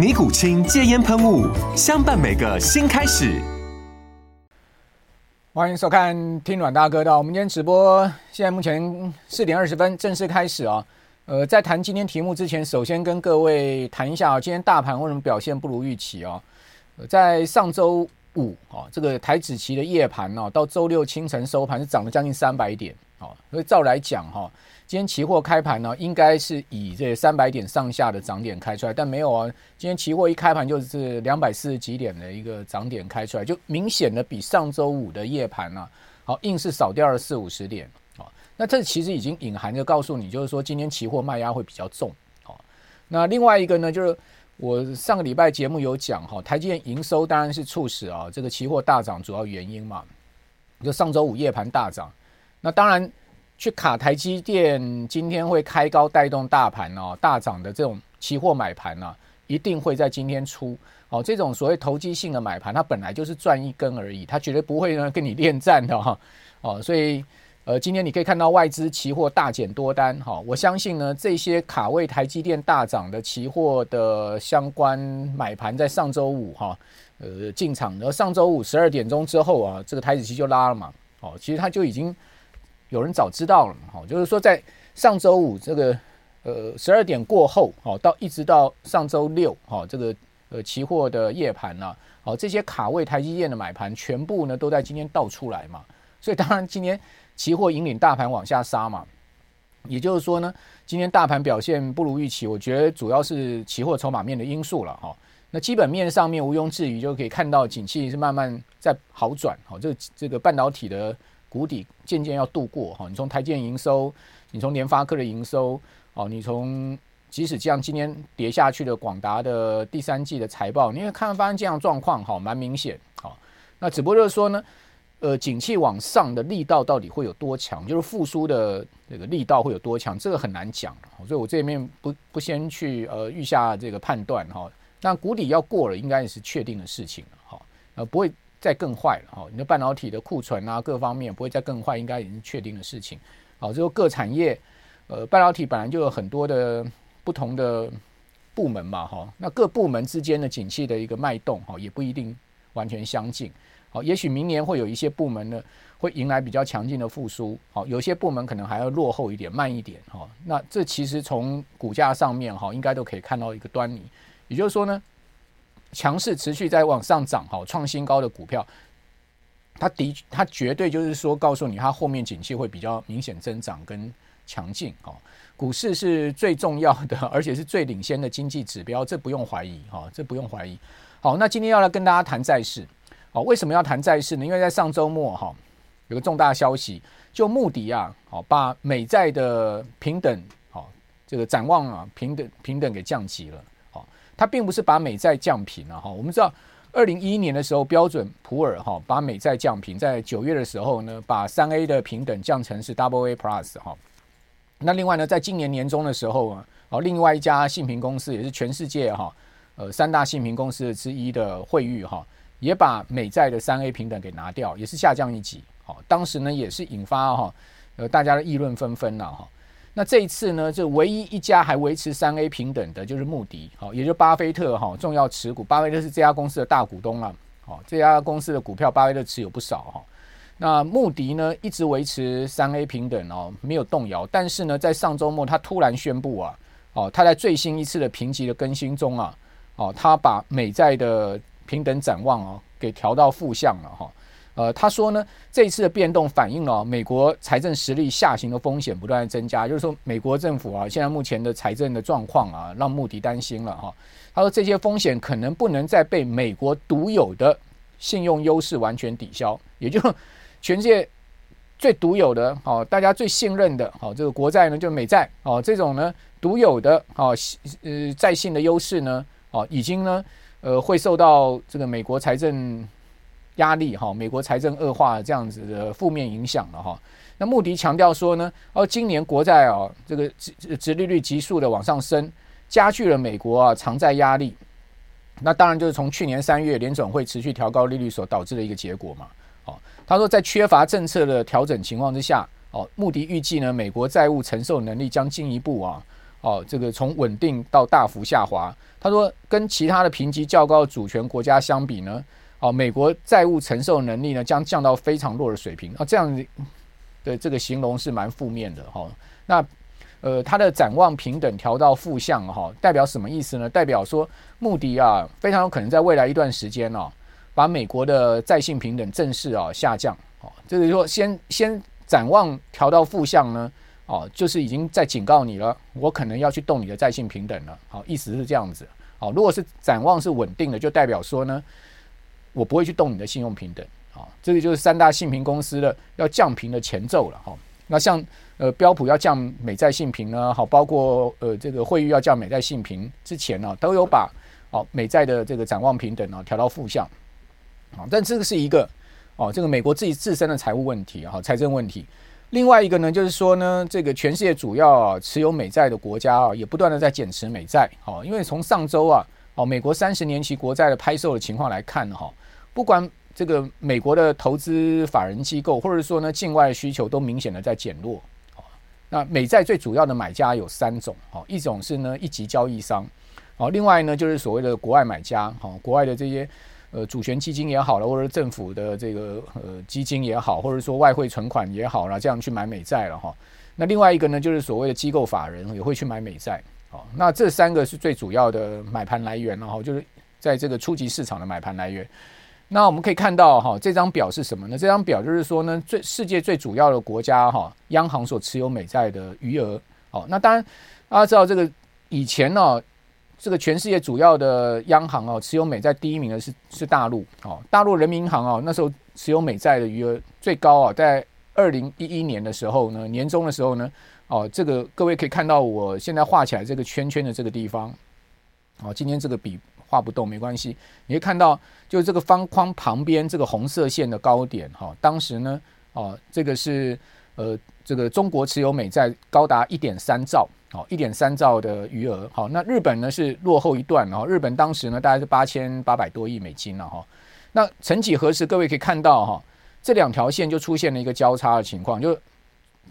尼古清戒烟喷雾，相伴每个新开始。欢迎收看《听阮大哥道》，我们今天直播现在目前四点二十分正式开始啊。呃，在谈今天题目之前，首先跟各位谈一下啊，今天大盘为什么表现不如预期啊？在上周五啊，这个台指期的夜盘呢，到周六清晨收盘是涨了将近三百点啊。所以照来讲哈。今天期货开盘呢，应该是以这三百点上下的涨点开出来，但没有啊。今天期货一开盘就是两百四十几点的一个涨点开出来，就明显的比上周五的夜盘呢，好硬是少掉了四五十点啊。那这其实已经隐含着告诉你，就是说今天期货卖压会比较重啊。那另外一个呢，就是我上个礼拜节目有讲哈，台积电营收当然是促使啊这个期货大涨主要原因嘛。就上周五夜盘大涨，那当然。去卡台积电今天会开高带动大盘哦，大涨的这种期货买盘呢，一定会在今天出哦。这种所谓投机性的买盘，它本来就是赚一根而已，它绝对不会呢跟你恋战的哈 哦。所以呃，今天你可以看到外资期货大减多单哈。我相信呢，这些卡位台积电大涨的期货的相关买盘，在上周五哈呃进场，然后上周五十二点钟之后啊，这个台子期就拉了嘛哦，其实它就已经。有人早知道了嘛？就是说在上周五这个呃十二点过后，好到一直到上周六，好这个呃期货的夜盘呐，好这些卡位台积电的买盘全部呢都在今天倒出来嘛，所以当然今天期货引领大盘往下杀嘛，也就是说呢，今天大盘表现不如预期，我觉得主要是期货筹码面的因素了哈。那基本面上面毋庸置疑就可以看到景气是慢慢在好转，好这这个半导体的。谷底渐渐要度过哈，你从台积电营收，你从联发科的营收，哦，你从即使这样今天跌下去的广达的第三季的财报，你会看发现这样状况哈，蛮明显好，那只不过就是说呢，呃，景气往上的力道到底会有多强，就是复苏的这个力道会有多强，这个很难讲，所以我这边不不先去呃预下这个判断哈，那谷底要过了，应该也是确定的事情了哈，呃，不会。再更坏了哈，你的半导体的库存啊，各方面不会再更坏，应该已经确定的事情。好，就各产业，呃，半导体本来就有很多的不同的部门嘛，哈，那各部门之间的景气的一个脉动，哈，也不一定完全相近。好，也许明年会有一些部门呢，会迎来比较强劲的复苏。好，有些部门可能还要落后一点，慢一点。哈，那这其实从股价上面，哈，应该都可以看到一个端倪。也就是说呢。强势持续在往上涨，哈，创新高的股票，它的它绝对就是说告诉你，它后面景气会比较明显增长跟强劲，哈。股市是最重要的，而且是最领先的经济指标，这不用怀疑，哈，这不用怀疑。好，那今天要来跟大家谈债市，好，为什么要谈债市呢？因为在上周末，哈，有个重大消息，就穆迪啊，好，把美债的平等，好，这个展望啊，平等平等给降级了。它并不是把美债降评了哈，我们知道二零一一年的时候，标准普尔哈把美债降评，在九月的时候呢，把三 A 的平等降成是 Double A Plus 哈。那另外呢，在今年年中的时候啊，哦，另外一家信评公司也是全世界哈呃三大信评公司之一的惠誉哈，也把美债的三 A 平等给拿掉，也是下降一级。好，当时呢也是引发哈呃大家的议论纷纷了哈。那这一次呢，就唯一一家还维持三 A 平等的，就是穆迪，好，也就巴菲特哈重要持股，巴菲特是这家公司的大股东啊，好，这家公司的股票巴菲特持有不少哈。那穆迪呢一直维持三 A 平等哦，没有动摇，但是呢，在上周末他突然宣布啊，哦，他在最新一次的评级的更新中啊，哦，他把美债的平等展望哦给调到负向了哈，呃，他说呢，这一次的变动反映了美国财政实力下行的风险不断增加，就是说美国政府啊，现在目前的财政的状况啊，让穆迪担心了哈。他说这些风险可能不能再被美国独有的信用优势完全抵消，也就全世界最独有的，好，大家最信任的，好，这个国债呢，就美债，哦，这种呢独有的，哦，呃，债信的优势呢，哦，已经呢，呃，会受到这个美国财政压力，哈，美国财政恶化这样子的负面影响了，哈。那穆迪强调说呢，哦，今年国债啊，这个殖殖利率急速的往上升。加剧了美国啊偿债压力，那当然就是从去年三月联准会持续调高利率所导致的一个结果嘛。哦，他说在缺乏政策的调整情况之下，哦，穆迪预计呢，美国债务承受能力将进一步啊，哦，这个从稳定到大幅下滑。他说跟其他的评级较高的主权国家相比呢，哦，美国债务承受能力呢将降到非常弱的水平。啊，这样的这个形容是蛮负面的哈。那。呃，它的展望平等调到负向哈，代表什么意思呢？代表说穆迪啊，非常有可能在未来一段时间哦，把美国的债信平等正式啊下降哦，就是说先先展望调到负向呢，哦，就是已经在警告你了，我可能要去动你的债信平等了，好，意思是这样子，好，如果是展望是稳定的，就代表说呢，我不会去动你的信用评等，啊，这个就是三大信评公司的要降评的前奏了哈。那像呃标普要降美债信评呢，好，包括呃这个惠誉要降美债信评之前呢、都有把哦美债的这个展望平等啊调到负向，啊，但这个是一个哦这个美国自己自身的财务问题啊财政问题。另外一个呢，就是说呢，这个全世界主要啊持有美债的国家啊，也不断的在减持美债，好，因为从上周啊哦美国三十年期国债的拍售的情况来看哈，不管。这个美国的投资法人机构，或者说呢，境外需求都明显的在减弱。那美债最主要的买家有三种，哦，一种是呢一级交易商，哦，另外呢就是所谓的国外买家，哦，国外的这些呃主权基金也好了，或者政府的这个呃基金也好，或者说外汇存款也好了，这样去买美债了哈。那另外一个呢就是所谓的机构法人也会去买美债，哦，那这三个是最主要的买盘来源，然后就是在这个初级市场的买盘来源。那我们可以看到哈，这张表是什么呢？这张表就是说呢，最世界最主要的国家哈，央行所持有美债的余额。好，那当然大家知道这个以前呢，这个全世界主要的央行哦，持有美债第一名的是是大陆哦，大陆人民银行哦，那时候持有美债的余额最高啊，在二零一一年的时候呢，年中的时候呢，哦，这个各位可以看到我现在画起来这个圈圈的这个地方，哦，今天这个笔。画不动没关系，你会看到，就是这个方框旁边这个红色线的高点哈，当时呢，哦，这个是呃，这个中国持有美债高达一点三兆，哦，一点三兆的余额，好，那日本呢是落后一段，然后日本当时呢大概是八千八百多亿美金了哈，那曾几何时，各位可以看到哈，这两条线就出现了一个交叉的情况，就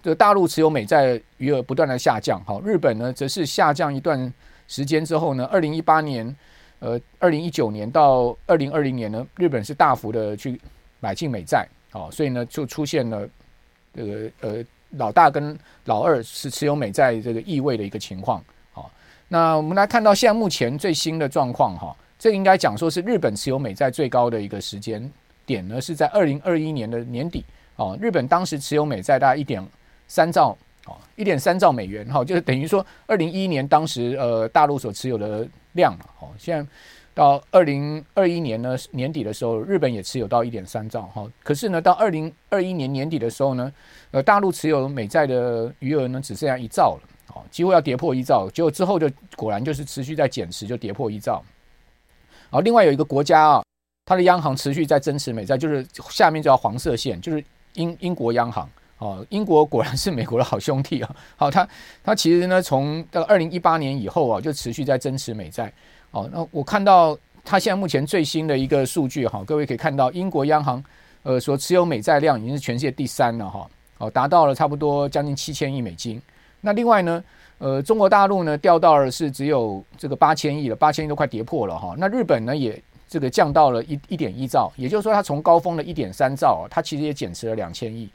这大陆持有美债余额不断的下降，好，日本呢则是下降一段时间之后呢，二零一八年。呃，二零一九年到二零二零年呢，日本是大幅的去买进美债，哦，所以呢就出现了这个呃老大跟老二是持有美债这个意味的一个情况，哦，那我们来看到现在目前最新的状况哈、这应该讲说是日本持有美债最高的一个时间点呢，是在二零二一年的年底，哦，日本当时持有美债大概一点三兆，哦，一点三兆美元，哈、就是等于说二零一一年当时呃大陆所持有的。量了哦，现在到二零二一年呢年底的时候，日本也持有到一点三兆哈。可是呢，到二零二一年年底的时候呢，呃，大陆持有美债的余额呢只剩下一兆了，哦，几乎要跌破一兆。结果之后就果然就是持续在减持，就跌破一兆。好，另外有一个国家啊，它的央行持续在增持美债，就是下面这条黄色线，就是英英国央行。哦，英国果然是美国的好兄弟啊！好，他他其实呢，从到二零一八年以后啊，就持续在增持美债。哦，那我看到他现在目前最新的一个数据哈，各位可以看到，英国央行呃所持有美债量已经是全世界第三了哈，哦，达到了差不多将近七千亿美金。那另外呢，呃，中国大陆呢掉到了是只有这个八千亿了，八千亿都快跌破了哈。那日本呢也这个降到了一一点一兆，也就是说它从高峰的一点三兆，它其实也减持了两千亿。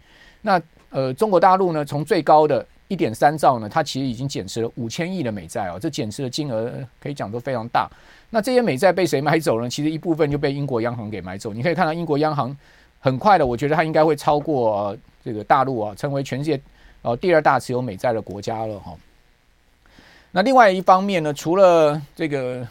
那呃，中国大陆呢，从最高的一点三兆呢，它其实已经减持了五千亿的美债哦，这减持的金额可以讲都非常大。那这些美债被谁买走呢？其实一部分就被英国央行给买走。你可以看到英国央行很快的，我觉得它应该会超过、这个大陆啊，成为全世界呃第二大持有美债的国家了哈、哦。那另外一方面呢，除了这个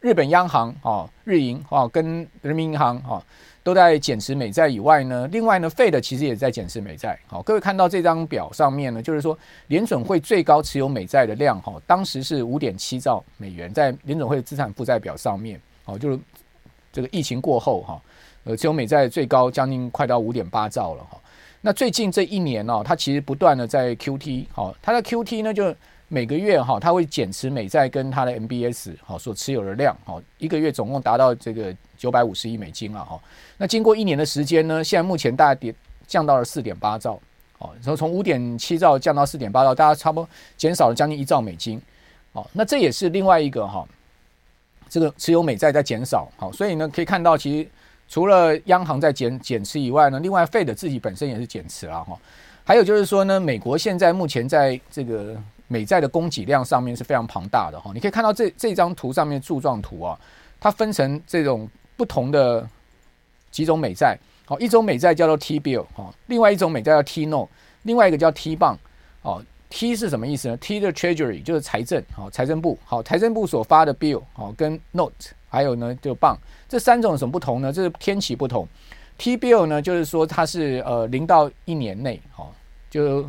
日本央行啊、日银啊跟人民银行啊都在减持美债以外呢，另外呢，Fed 其实也在减持美债。好，各位看到这张表上面呢，就是说联准会最高持有美债的量哈，当时是五点七兆美元，在联准会的资产负债表上面，哦，就是这个疫情过后哈，呃，持有美债最高将近快到五点八兆了哈。那最近这一年呢，它其实不断的在 QT，好，它的 QT 呢就。每个月哈，它会减持美债跟它的 MBS 哈所持有的量哈，一个月总共达到这个九百五十亿美金了哈。那经过一年的时间呢，现在目前大概跌降到了四点八兆哦，然后从五点七兆降到四点八兆，大家差不多减少了将近一兆美金哦。那这也是另外一个哈，这个持有美债在减少好，所以呢可以看到，其实除了央行在减减持以外呢，另外 Fed 自己本身也是减持了哈。还有就是说呢，美国现在目前在这个。美债的供给量上面是非常庞大的哈，你可以看到这这张图上面柱状图啊，它分成这种不同的几种美债，好，一种美债叫做 T bill 哈，另外一种美债叫 T note，另外一个叫 T bond 哦，T 是什么意思呢？T 的 Treasury 就是财政，好，财政部，好，财政部所发的 bill 好，跟 note 还有呢就 bond 这三种有什么不同呢？这是天期不同，T bill 呢就是说它是呃零到一年内好就。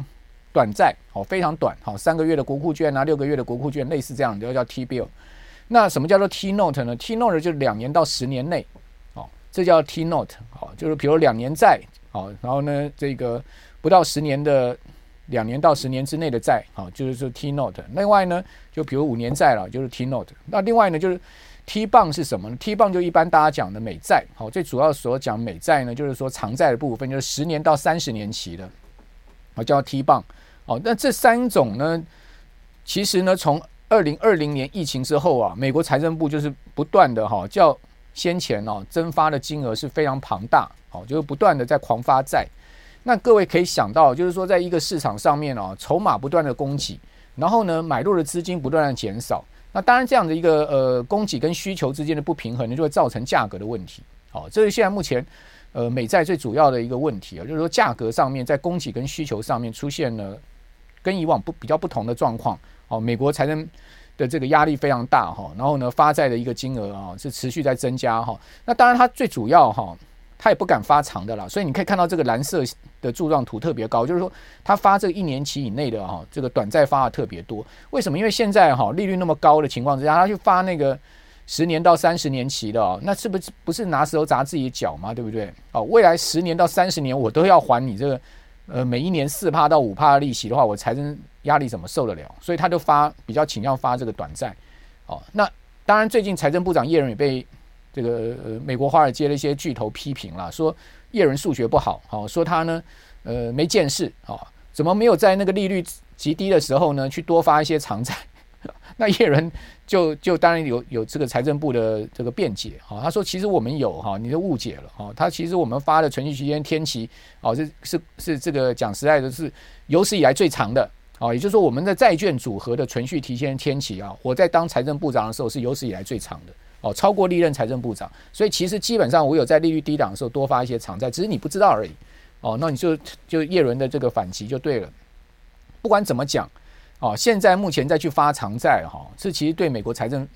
短债哦，非常短，好，三个月的国库券啊，六个月的国库券，类似这样的，就叫 T bill。那什么叫做 T note 呢？T note 就是两年到十年内，哦，这叫 T note，好，就是比如两年债，好，然后呢，这个不到十年的两年到十年之内的债，好，就是说 T note。另外呢，就比如五年债了，就是 T note。那另外呢，就是 T bond 是什么呢？T bond 就一般大家讲的美债，好，最主要所讲美债呢，就是说长债的部分，就是十年到三十年期的，好，叫 T bond。哦，那这三种呢，其实呢，从二零二零年疫情之后啊，美国财政部就是不断的哈，较先前哦增发的金额是非常庞大，哦，就是不断的在狂发债。那各位可以想到，就是说，在一个市场上面哦，筹码不断的供给，然后呢，买入的资金不断的减少，那当然这样的一个呃供给跟需求之间的不平衡呢，就会造成价格的问题。好，这是现在目前呃美债最主要的一个问题啊，就是说价格上面在供给跟需求上面出现了。跟以往不比较不同的状况，哦，美国财政的这个压力非常大哈，然后呢，发债的一个金额啊是持续在增加哈。那当然，它最主要哈，它也不敢发长的啦，所以你可以看到这个蓝色的柱状图特别高，就是说它发这个一年期以内的哈，这个短债发的特别多。为什么？因为现在哈利率那么高的情况之下，它去发那个十年到三十年期的哦，那是不是不是拿石头砸自己脚嘛？对不对？哦，未来十年到三十年我都要还你这个。呃，每一年四趴到五趴的利息的话，我财政压力怎么受得了？所以他就发比较倾向发这个短债。哦，那当然，最近财政部长叶伦也被这个美国华尔街的一些巨头批评了，说叶伦数学不好，好说他呢呃没见识，啊，怎么没有在那个利率极低的时候呢去多发一些长债？那叶伦就就当然有有这个财政部的这个辩解哈，他说其实我们有哈，你都误解了哈，他其实我们发的存续期间天期哦是是是这个讲实在的，是有史以来最长的哦，也就是说我们的债券组合的存续提前天期啊，我在当财政部长的时候是有史以来最长的哦，超过历任财政部长，所以其实基本上我有在利率低档的时候多发一些长债，只是你不知道而已哦，那你就就叶伦的这个反击就对了，不管怎么讲。哦，现在目前再去发长债哈，这其实对美国财政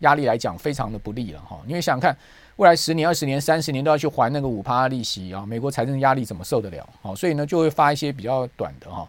压力来讲非常的不利了哈。因为想想看，未来十年、二十年、三十年都要去还那个五趴利息啊，美国财政压力怎么受得了？好，所以呢就会发一些比较短的哈。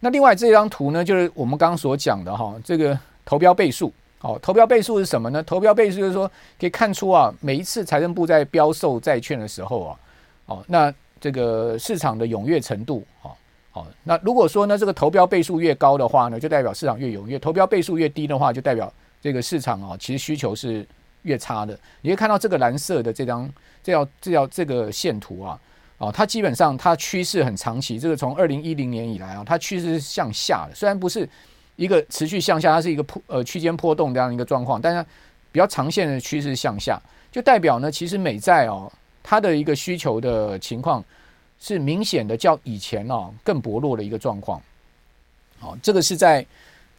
那另外这张图呢，就是我们刚刚所讲的哈，这个投标倍数。哦，投标倍数是什么呢？投标倍数就是说可以看出啊，每一次财政部在标售债券的时候啊，哦，那这个市场的踊跃程度啊。好，那如果说呢，这个投标倍数越高的话呢，就代表市场越踊跃；投标倍数越低的话，就代表这个市场啊，其实需求是越差的。你可以看到这个蓝色的这张，这条这条这个线图啊，啊，它基本上它趋势很长期，这个从二零一零年以来啊，它趋势是向下的。虽然不是一个持续向下，它是一个波呃区间波动这样一个状况，但是比较长线的趋势向下，就代表呢，其实美债哦，它的一个需求的情况。是明显的较以前哦更薄弱的一个状况，好，这个是在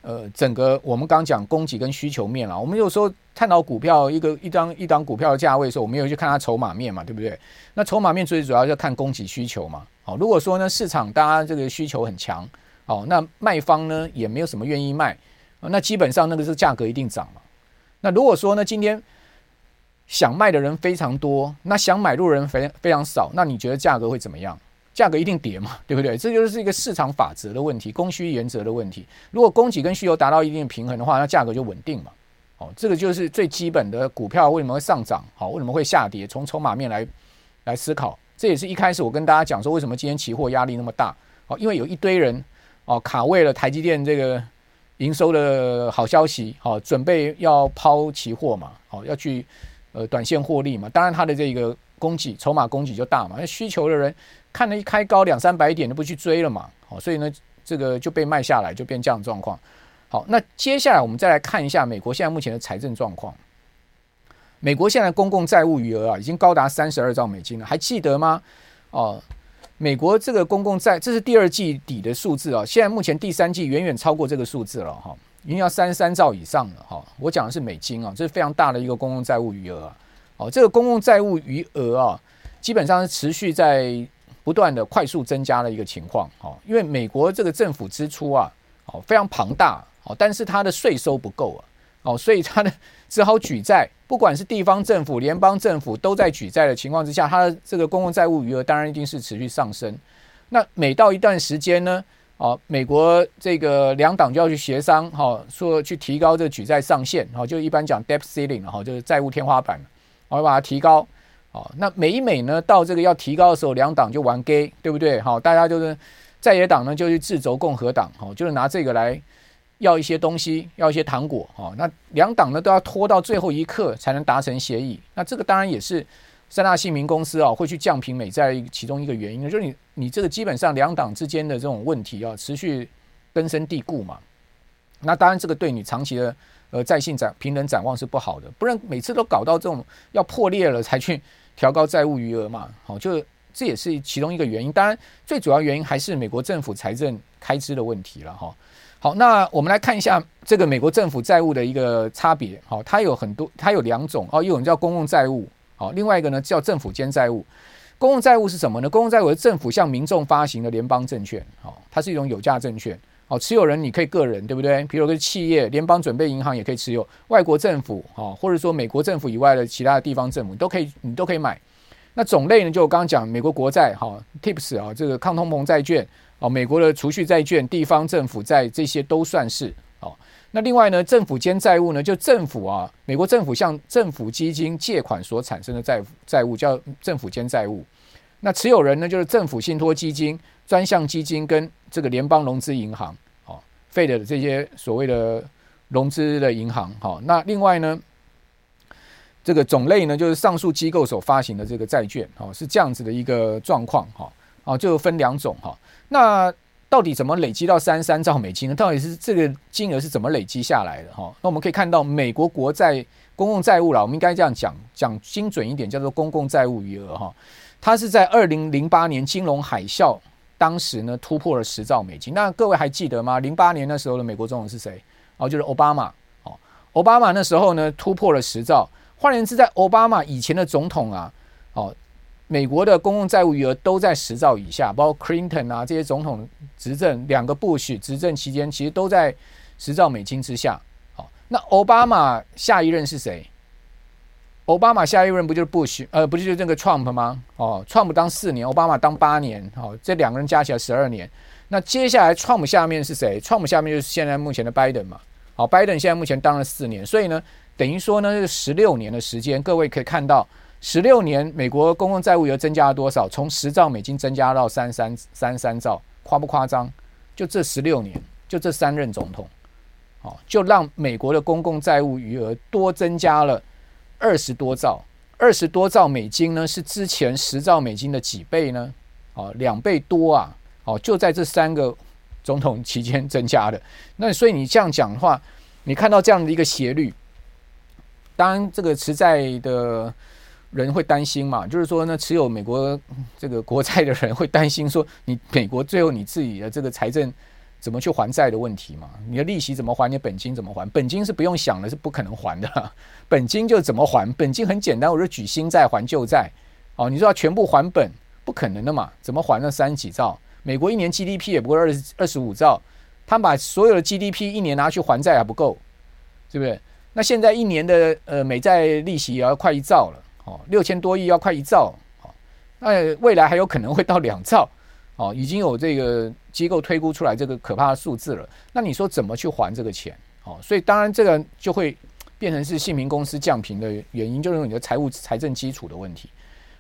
呃，整个我们刚讲供给跟需求面啊，我们有时候看到股票一个一张一张股票的价位的时候，我们有去看它筹码面嘛，对不对？那筹码面最主要要看供给需求嘛。好，如果说呢市场大家这个需求很强，好，那卖方呢也没有什么愿意卖，那基本上那个是价格一定涨嘛。那如果说呢今天想卖的人非常多，那想买入的人非非常少，那你觉得价格会怎么样？价格一定跌嘛，对不对？这就是一个市场法则的问题，供需原则的问题。如果供给跟需求达到一定的平衡的话，那价格就稳定嘛。哦，这个就是最基本的股票为什么会上涨，好，为什么会下跌？从筹码面来来思考，这也是一开始我跟大家讲说，为什么今天期货压力那么大？哦，因为有一堆人哦卡位了台积电这个营收的好消息，好，准备要抛期货嘛，好，要去呃短线获利嘛。当然，它的这个供给筹码供给就大嘛，那需求的人。看了一开高两三百点就不去追了嘛，好，所以呢，这个就被卖下来，就变这样状况。好，那接下来我们再来看一下美国现在目前的财政状况。美国现在公共债务余额啊，已经高达三十二兆美金了，还记得吗？哦，美国这个公共债，这是第二季底的数字啊，现在目前第三季远远超过这个数字了哈，已经要三十三兆以上了哈。我讲的是美金啊，这是非常大的一个公共债务余额啊。哦，这个公共债务余额啊，基本上是持续在。不断的快速增加的一个情况，哦，因为美国这个政府支出啊，哦非常庞大，哦，但是它的税收不够啊，哦，所以它的只好举债，不管是地方政府、联邦政府都在举债的情况之下，它的这个公共债务余额当然一定是持续上升。那每到一段时间呢，哦，美国这个两党就要去协商，哈，说去提高这个举债上限，哦，就一般讲 debt ceiling，哈，就是债务天花板，我要把它提高。好，那每一每呢，到这个要提高的时候，两党就玩 gay，对不对？好，大家就是在野党呢就去掣肘共和党，好，就是拿这个来要一些东西，要一些糖果，好，那两党呢都要拖到最后一刻才能达成协议。那这个当然也是三大信名公司啊会去降评美债其中一个原因，就是你你这个基本上两党之间的这种问题啊持续根深蒂固嘛。那当然这个对你长期的呃债信展评等展望是不好的，不然每次都搞到这种要破裂了才去。调高债务余额嘛，好，就这也是其中一个原因。当然，最主要原因还是美国政府财政开支的问题了哈。好，那我们来看一下这个美国政府债务的一个差别。好，它有很多，它有两种哦，一种叫公共债务，好，另外一个呢叫政府间债务。公共债务是什么呢？公共债务是政府向民众发行的联邦证券，好，它是一种有价证券。好，持有人你可以个人，对不对？比如说企业、联邦准备银行也可以持有，外国政府啊，或者说美国政府以外的其他的地方政府，你都可以，你都可以买。那种类呢，就我刚刚讲，美国国债哈，TIPS 啊，这个抗通膨债券啊，美国的储蓄债券、地方政府债这些都算是。那另外呢，政府间债务呢，就政府啊，美国政府向政府基金借款所产生的债债务叫政府间债务。那持有人呢，就是政府信托基金、专项基金跟这个联邦融资银行。费的这些所谓的融资的银行，哈，那另外呢，这个种类呢，就是上述机构所发行的这个债券，哦，是这样子的一个状况，哈，哦，就分两种，哈，那到底怎么累积到三十三兆美金呢？到底是这个金额是怎么累积下来的，哈？那我们可以看到，美国国债公共债务啦，我们应该这样讲，讲精准一点，叫做公共债务余额，哈，它是在二零零八年金融海啸。当时呢，突破了十兆美金。那各位还记得吗？零八年那时候的美国总统是谁？哦，就是奥巴马。哦，奥巴马那时候呢，突破了十兆。换言之，在奥巴马以前的总统啊，哦，美国的公共债务余额都在十兆以下，包括 Clinton 啊这些总统执政，两个 Bush 执政期间，其实都在十兆美金之下。好，那奥巴马下一任是谁？奥巴马下一任不就是布什？呃，不就是就这个 Trump 吗？哦，Trump 当四年，奥巴马当八年，哦，这两个人加起来十二年。那接下来 Trump 下面是谁？Trump 下面就是现在目前的 Biden 嘛。好，Biden 现在目前当了四年，所以呢，等于说呢，是十六年的时间。各位可以看到，十六年美国公共债务又增加了多少？从十兆美金增加到三三三三兆，夸不夸张？就这十六年，就这三任总统，好，就让美国的公共债务余额多增加了。二十多兆，二十多兆美金呢，是之前十兆美金的几倍呢？哦，两倍多啊！哦，就在这三个总统期间增加的。那所以你这样讲的话，你看到这样的一个斜率，当然这个持债的人会担心嘛，就是说呢，持有美国这个国债的人会担心说，你美国最后你自己的这个财政怎么去还债的问题嘛。你的利息怎么还？你的本金怎么还？本金是不用想的，是不可能还的。本金就怎么还？本金很简单，我就举新债还旧债。哦，你说要全部还本，不可能的嘛？怎么还那？三十几兆，美国一年 GDP 也不过二十二十五兆，他把所有的 GDP 一年拿去还债还不够，是不是？那现在一年的呃美债利息也要快一兆了，哦，六千多亿要快一兆，哦，那未来还有可能会到两兆，哦，已经有这个机构推估出来这个可怕的数字了。那你说怎么去还这个钱？哦，所以当然这个就会变成是信评公司降频的原因，就是你的财务财政基础的问题。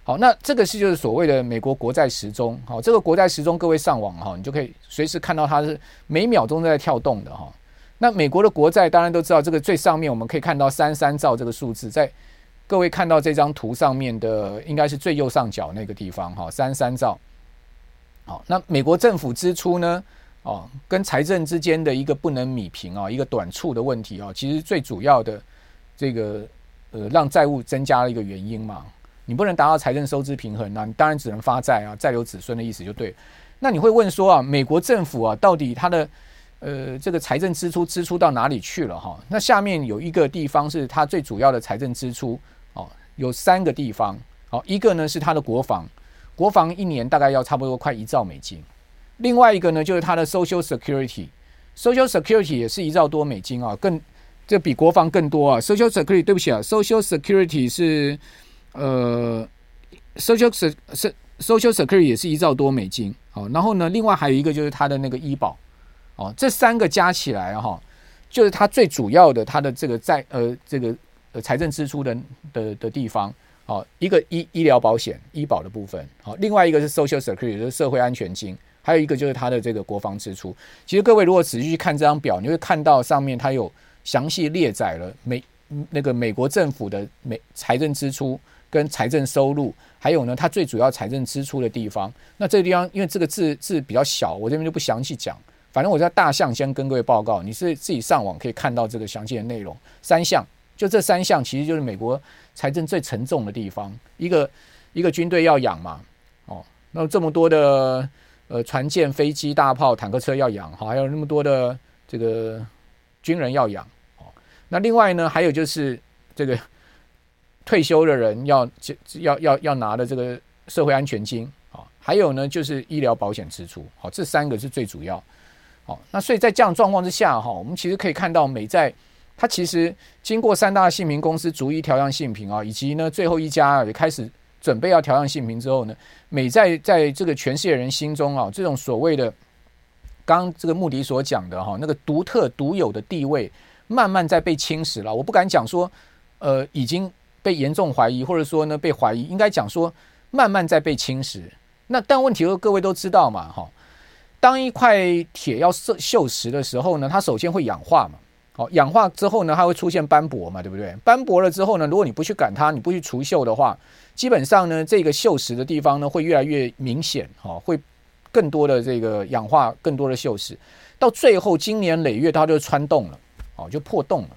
好，那这个是就是所谓的美国国债时钟。好，这个国债时钟，各位上网哈，你就可以随时看到它是每秒钟都在跳动的哈。那美国的国债，当然都知道，这个最上面我们可以看到三三兆这个数字，在各位看到这张图上面的，应该是最右上角那个地方哈，三三兆。好，那美国政府支出呢？哦，跟财政之间的一个不能米平啊，一个短促的问题啊，其实最主要的这个呃，让债务增加的一个原因嘛。你不能达到财政收支平衡，那你当然只能发债啊，债留子孙的意思就对。那你会问说啊，美国政府啊，到底它的？呃，这个财政支出支出到哪里去了哈？那下面有一个地方是它最主要的财政支出哦，有三个地方哦，一个呢是它的国防，国防一年大概要差不多快一兆美金。另外一个呢就是它的 Social Security，Social Security 也是一兆多美金啊，更这比国防更多啊。Social Security 对不起啊，Social Security 是呃 Social se, social Security 也是一兆多美金。好，然后呢，另外还有一个就是它的那个医保。哦，这三个加起来哈，就是它最主要的它的这个债呃这个呃财政支出的的的地方。哦，一个医医疗保险医保的部分，好，另外一个是 Social Security 就是社会安全金，还有一个就是它的这个国防支出。其实各位如果仔细去看这张表，你会看到上面它有详细列载了美那个美国政府的美财政支出跟财政收入，还有呢它最主要财政支出的地方。那这个地方因为这个字字比较小，我这边就不详细讲。反正我在大项先跟各位报告，你是自己上网可以看到这个详细的内容。三项，就这三项，其实就是美国财政最沉重的地方。一个一个军队要养嘛，哦，那这么多的呃船舰、飞机、大炮、坦克车要养，哈，还有那么多的这个军人要养，哦，那另外呢，还有就是这个退休的人要要要要拿的这个社会安全金，啊，还有呢就是医疗保险支出，好，这三个是最主要。好，那所以在这样状况之下，哈，我们其实可以看到美债，它其实经过三大信评公司逐一调降信评啊，以及呢最后一家也开始准备要调降信评之后呢，美债在这个全世界人心中啊，这种所谓的刚这个穆迪所讲的哈，那个独特独有的地位，慢慢在被侵蚀了。我不敢讲说，呃，已经被严重怀疑，或者说呢被怀疑，应该讲说慢慢在被侵蚀。那但问题，各位都知道嘛，哈。当一块铁要锈锈蚀的时候呢，它首先会氧化嘛。氧化之后呢，它会出现斑驳嘛，对不对？斑驳了之后呢，如果你不去赶它，你不去除锈的话，基本上呢，这个锈蚀的地方呢，会越来越明显，哈，会更多的这个氧化，更多的锈蚀，到最后经年累月，它就穿洞了，哦，就破洞了，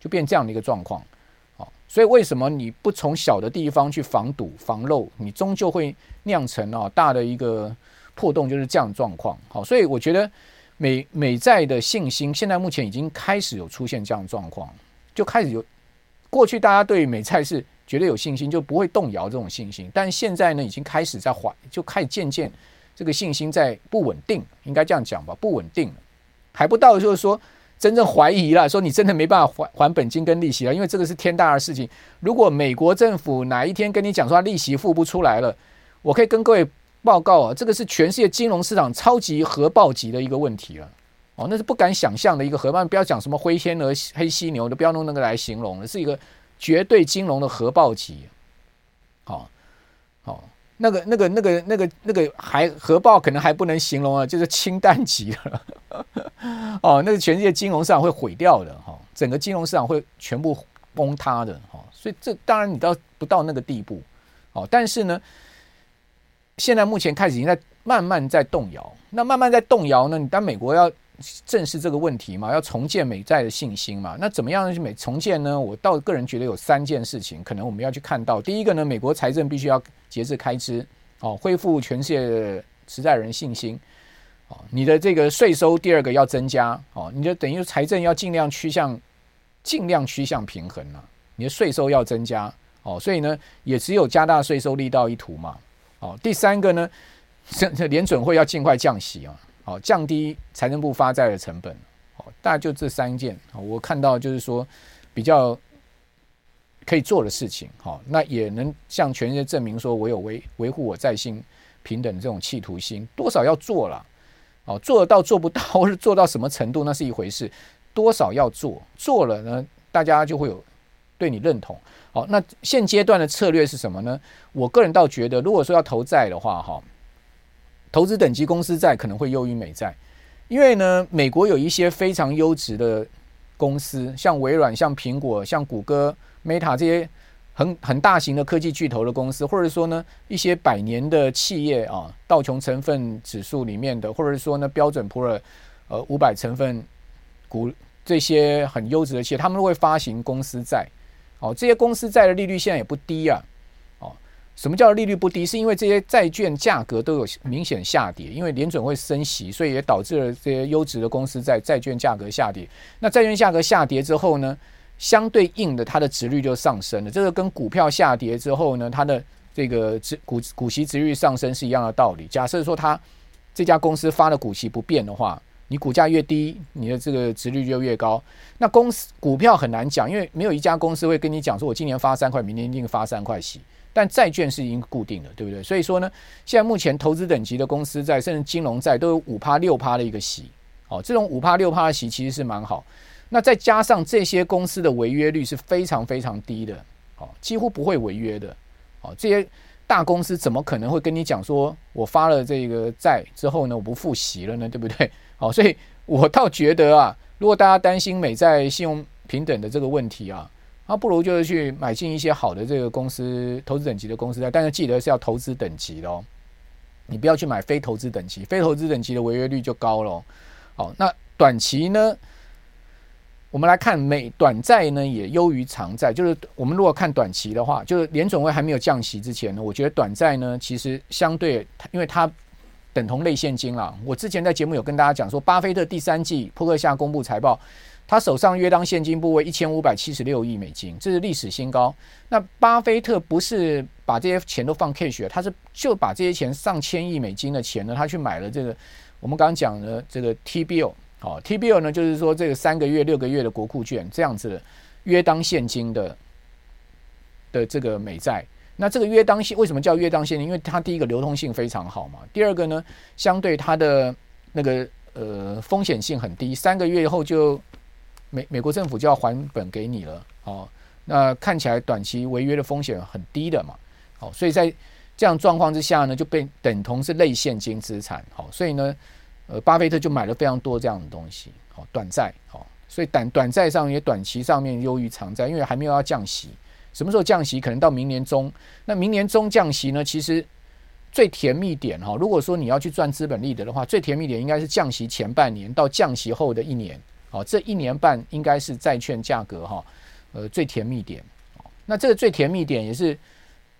就变这样的一个状况，哦，所以为什么你不从小的地方去防堵、防漏，你终究会酿成哦大的一个。破洞就是这样状况，好，所以我觉得美美债的信心现在目前已经开始有出现这样状况，就开始有过去大家对美债是绝对有信心，就不会动摇这种信心，但现在呢已经开始在怀，就开始渐渐这个信心在不稳定，应该这样讲吧，不稳定还不到就是说真正怀疑了，说你真的没办法还还本金跟利息了，因为这个是天大的事情。如果美国政府哪一天跟你讲说他利息付不出来了，我可以跟各位。报告啊，这个是全世界金融市场超级核爆级的一个问题了，哦，那是不敢想象的一个核爆，不要讲什么灰天鹅、黑犀牛的，不要用那个来形容了，是一个绝对金融的核爆级。好，好，那个、那个、那个、那个、那个还核爆可能还不能形容啊，就是氢弹级了。哦，那个全世界金融市场会毁掉的哈，整个金融市场会全部崩塌的哈，所以这当然你到不到那个地步，哦，但是呢。现在目前开始已经在慢慢在动摇，那慢慢在动摇呢？你当美国要正视这个问题嘛，要重建美债的信心嘛？那怎么样去美重建呢？我倒个人觉得有三件事情，可能我们要去看到。第一个呢，美国财政必须要节制开支，哦，恢复全世界的持债人信心。哦，你的这个税收第二个要增加，哦，你就等于财政要尽量趋向尽量趋向平衡了，你的税收要增加，哦，所以呢，也只有加大税收力道一途嘛，哦，第三个呢，这这联准会要尽快降息啊，哦，降低财政部发债的成本，哦，大概就这三件，我看到就是说比较可以做的事情，好，那也能向全世界证明说我有维维护我在信平等的这种企图心，多少要做了。哦，做得到做不到，或是做到什么程度，那是一回事。多少要做，做了呢，大家就会有对你认同。好，那现阶段的策略是什么呢？我个人倒觉得，如果说要投债的话，哈，投资等级公司债可能会优于美债，因为呢，美国有一些非常优质的公司，像微软、像苹果、像谷歌、Meta 这些。很很大型的科技巨头的公司，或者说呢，一些百年的企业啊，道琼成分指数里面的，或者说呢，标准普尔呃五百成分股这些很优质的企业，他们都会发行公司债。哦，这些公司债的利率现在也不低啊。哦，什么叫利率不低？是因为这些债券价格都有明显下跌，因为联准会升息，所以也导致了这些优质的公司债债券价格下跌。那债券价格下跌之后呢？相对应的，它的殖率就上升了。这个跟股票下跌之后呢，它的这个殖股股息殖率上升是一样的道理。假设说它这家公司发的股息不变的话，你股价越低，你的这个值率就越高。那公司股票很难讲，因为没有一家公司会跟你讲说，我今年发三块，明年一定发三块息。但债券是已经固定的，对不对？所以说呢，现在目前投资等级的公司债，甚至金融债都有五趴六趴的一个息。哦，这种五趴六趴的息其实是蛮好。那再加上这些公司的违约率是非常非常低的，哦，几乎不会违约的，哦，这些大公司怎么可能会跟你讲说，我发了这个债之后呢，我不付息了呢，对不对？好，所以我倒觉得啊，如果大家担心美债信用平等的这个问题啊，那不如就是去买进一些好的这个公司投资等级的公司债，但是记得是要投资等级的哦，你不要去买非投资等级，非投资等级的违约率就高了。好，那短期呢？我们来看美短债呢，也优于长债。就是我们如果看短期的话，就是联准会还没有降息之前呢，我觉得短债呢，其实相对，因为它等同类现金了。我之前在节目有跟大家讲说，巴菲特第三季扑克夏公布财报，他手上约当现金部位一千五百七十六亿美金，这是历史新高。那巴菲特不是把这些钱都放 cash，他是就把这些钱上千亿美金的钱呢，他去买了这个我们刚刚讲的这个 T bill。好，T-bill 呢，就是说这个三个月、六个月的国库券这样子的约当现金的的这个美债。那这个约当性为什么叫约当现金？因为它第一个流通性非常好嘛，第二个呢，相对它的那个呃风险性很低，三个月以后就美美国政府就要还本给你了。哦，那看起来短期违约的风险很低的嘛。好，所以在这样状况之下呢，就被等同是类现金资产。好，所以呢。呃，巴菲特就买了非常多这样的东西，好，短债，好，所以短短债上也短期上面优于长债，因为还没有要降息，什么时候降息？可能到明年中。那明年中降息呢？其实最甜蜜点哈，如果说你要去赚资本利得的话，最甜蜜点应该是降息前半年到降息后的一年，好，这一年半应该是债券价格哈，呃，最甜蜜点。那这个最甜蜜点也是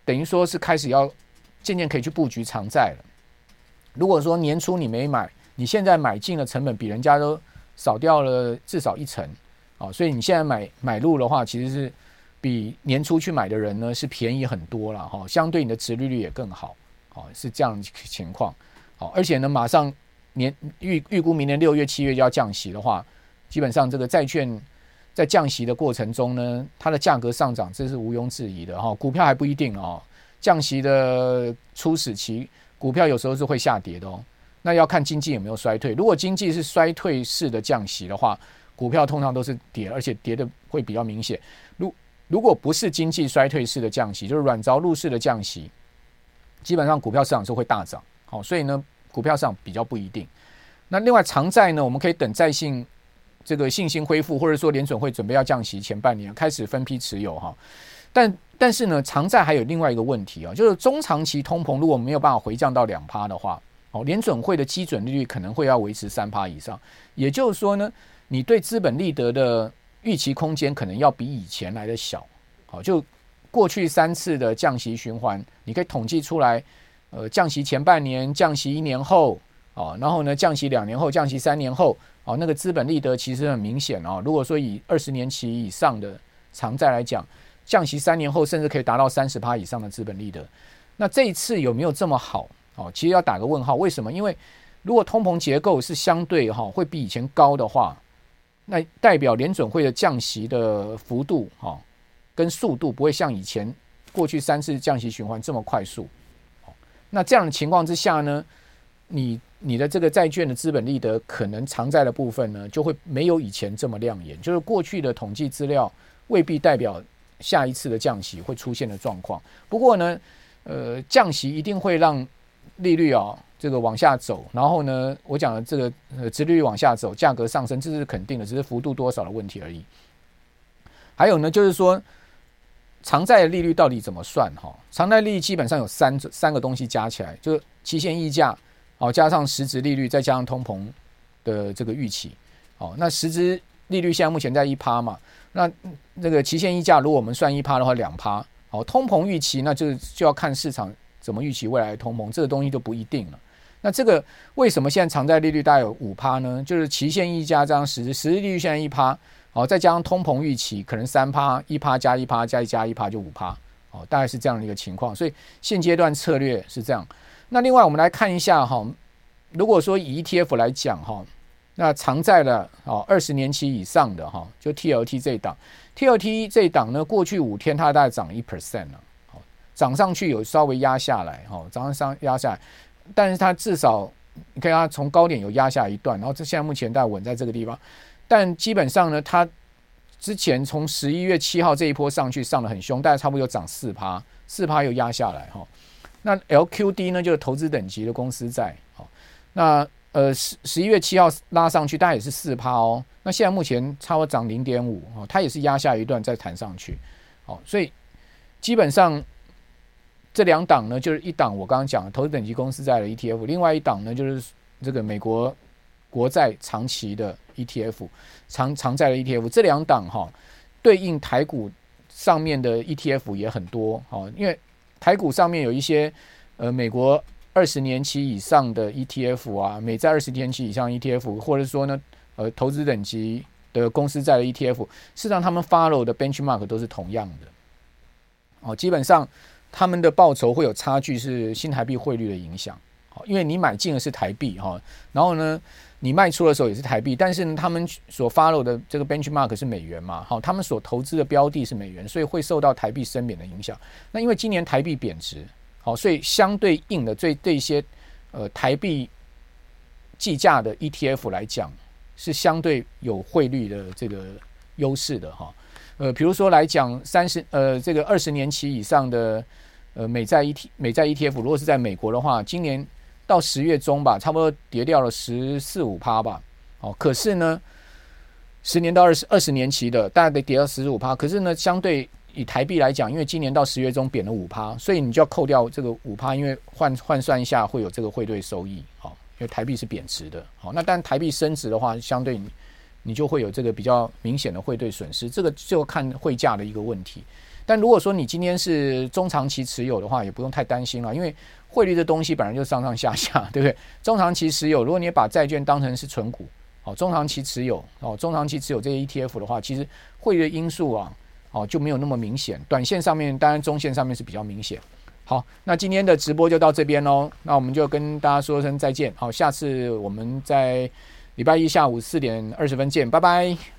等于说是开始要渐渐可以去布局长债了。如果说年初你没买，你现在买进的成本比人家都少掉了至少一成，啊，所以你现在买买入的话，其实是比年初去买的人呢是便宜很多了哈，相对你的殖利率也更好，好是这样情况，好，而且呢马上年预预估明年六月七月就要降息的话，基本上这个债券在降息的过程中呢，它的价格上涨这是毋庸置疑的哈，股票还不一定哦，降息的初始期股票有时候是会下跌的哦。那要看经济有没有衰退。如果经济是衰退式的降息的话，股票通常都是跌，而且跌的会比较明显。如如果不是经济衰退式的降息，就是软着陆式的降息，基本上股票市场是会大涨。好，所以呢，股票市场比较不一定。那另外长债呢，我们可以等债信这个信心恢复，或者说联准会准备要降息前半年开始分批持有哈。但但是呢，长债还有另外一个问题啊，就是中长期通膨如果没有办法回降到两趴的话。哦，联准会的基准利率可能会要维持三趴以上，也就是说呢，你对资本利得的预期空间可能要比以前来的小。好，就过去三次的降息循环，你可以统计出来，呃，降息前半年、降息一年后，哦，然后呢降息两年后，降息三年后，哦，那个资本利得其实很明显哦。如果说以二十年期以上的长债来讲，降息三年后甚至可以达到三十趴以上的资本利得，那这一次有没有这么好？哦，其实要打个问号，为什么？因为如果通膨结构是相对哈会比以前高的话，那代表联准会的降息的幅度哈跟速度不会像以前过去三次降息循环这么快速。那这样的情况之下呢，你你的这个债券的资本利得可能长债的部分呢就会没有以前这么亮眼，就是过去的统计资料未必代表下一次的降息会出现的状况。不过呢，呃，降息一定会让利率啊，这个往下走，然后呢，我讲的这个呃，殖利率往下走，价格上升，这是肯定的，只是幅度多少的问题而已。还有呢，就是说，长债的利率到底怎么算？哈，长债利率基本上有三三个东西加起来，就是期限溢价，哦，加上实质利率，再加上通膨的这个预期，哦，那实质利率现在目前在一趴嘛，那那个期限溢价，如果我们算一趴的话，两趴，哦，通膨预期，那就就要看市场。怎么预期未来通膨？这个东西就不一定了。那这个为什么现在长债利率大概有五趴呢？就是期限溢价加上实质实质利率现在一趴，哦，再加上通膨预期可能三趴，一趴加一趴加一加一趴就五趴，哦，大概是这样的一个情况。所以现阶段策略是这样。那另外我们来看一下哈，如果说以 ETF 来讲哈，那长债的哦二十年期以上的哈，就 TLT 这一档，TLT 这一档呢，过去五天它大概涨一 percent 了。涨上去有稍微压下来，哈，涨上压下来，但是它至少你看它从高点有压下一段，然后这现在目前大概稳在这个地方，但基本上呢，它之前从十一月七号这一波上去上的很凶，大概差不多有涨四趴，四趴又压下来，哈。那 LQD 呢，就是投资等级的公司债，好，那呃十十一月七号拉上去，大概也是四趴哦，那现在目前差不多涨零点五，哦，它也是压下一段再弹上去，好，所以基本上。这两档呢，就是一档我刚刚讲的投资等级公司债的 ETF，另外一档呢就是这个美国国债长期的 ETF，长长债的 ETF。这两档哈，对应台股上面的 ETF 也很多哈，因为台股上面有一些呃美国二十年期以上的 ETF 啊，美债二十年期以上 ETF，或者说呢呃投资等级的公司债的 ETF，事实上他们 follow 的 benchmark 都是同样的哦，基本上。他们的报酬会有差距，是新台币汇率的影响。好，因为你买进的是台币哈，然后呢，你卖出的时候也是台币，但是呢，他们所 follow 的这个 benchmark 是美元嘛，好，他们所投资的标的是美元，所以会受到台币升贬的影响。那因为今年台币贬值，好，所以相对应的，对这些呃台币计价的 ETF 来讲，是相对有汇率的这个优势的哈。呃，比如说来讲，三十呃这个二十年期以上的。呃，美债 E T 美债 E T F 如果是在美国的话，今年到十月中吧，差不多跌掉了十四五趴吧。哦，可是呢，十年到二十二十年期的大概得跌到十五趴。可是呢，相对以台币来讲，因为今年到十月中贬了五趴，所以你就要扣掉这个五趴，因为换换算一下会有这个汇兑收益。好，因为台币是贬值的。好，那但台币升值的话，相对你你就会有这个比较明显的汇兑损失。这个就看汇价的一个问题。但如果说你今天是中长期持有的话，也不用太担心了，因为汇率的东西本来就上上下下，对不对？中长期持有，如果你把债券当成是存股，哦，中长期持有，哦，中长期持有这些 ETF 的话，其实汇率的因素啊，哦，就没有那么明显。短线上面，当然中线上面是比较明显。好，那今天的直播就到这边喽，那我们就跟大家说声再见。好，下次我们在礼拜一下午四点二十分见，拜拜。